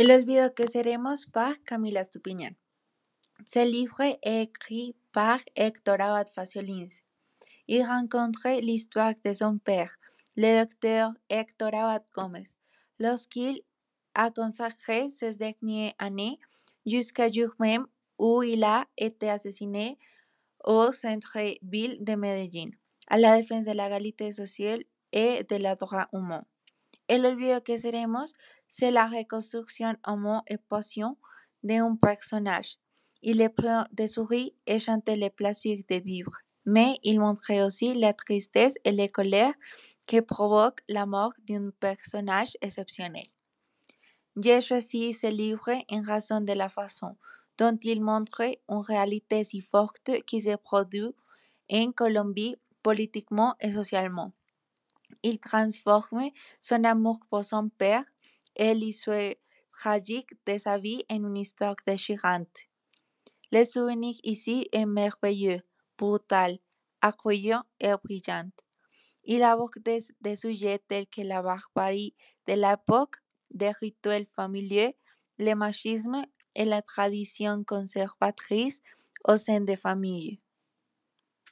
El olvido que seremos par Camila Stupiñán. Ce livre est écrit par Hector Abad Faciolins. Il rencontre l'histoire de son père, le docteur Hector Abad Gómez, lorsqu'il a consacré ses dernières années jusqu'à jour même où il a été assassiné au centre-ville de Medellín, à la défense de l'égalité sociale et de la droits humains. El olvido que seremos, c'est la reconstruction en et passion d'un personnage. Il prend des souris et chantait le plaisir de vivre, mais il montrait aussi la tristesse et la colère que provoque la mort d'un personnage exceptionnel. J'ai choisi ce livre en raison de la façon dont il montre une réalité si forte qui se produit en Colombie politiquement et socialement. Il transforme son amour pour son père et l'histoire tragique de sa vie en une histoire déchirante. Le souvenir ici est merveilleux, brutal, accueillant et brillant. Il aborde des, des sujets tels que la barbarie de l'époque, des rituels familiers, le machisme et la tradition conservatrice au sein des familles.